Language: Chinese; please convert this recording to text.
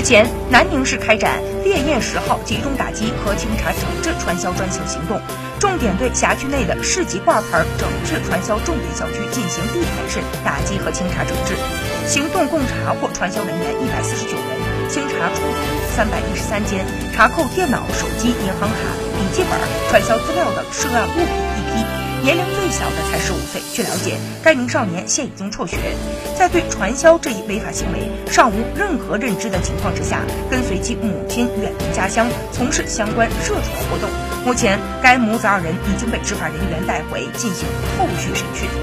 日前，南宁市开展“烈焰十号”集中打击和清查整治传销专项行动，重点对辖区内的市级挂牌整治传销重点小区进行地毯式打击和清查整治。行动共查获传销人员一百四十九人，清查出土三百一十三件，查扣电脑、手机、银行卡、笔记本、传销资料等涉案物品一批。年龄最小的才十五岁。据了解，该名少年现已经辍学。在对传销这一违法行为尚无任何认知的情况之下，跟随其母亲远离家乡，从事相关涉传活动。目前，该母子二人已经被执法人员带回进行后续审讯。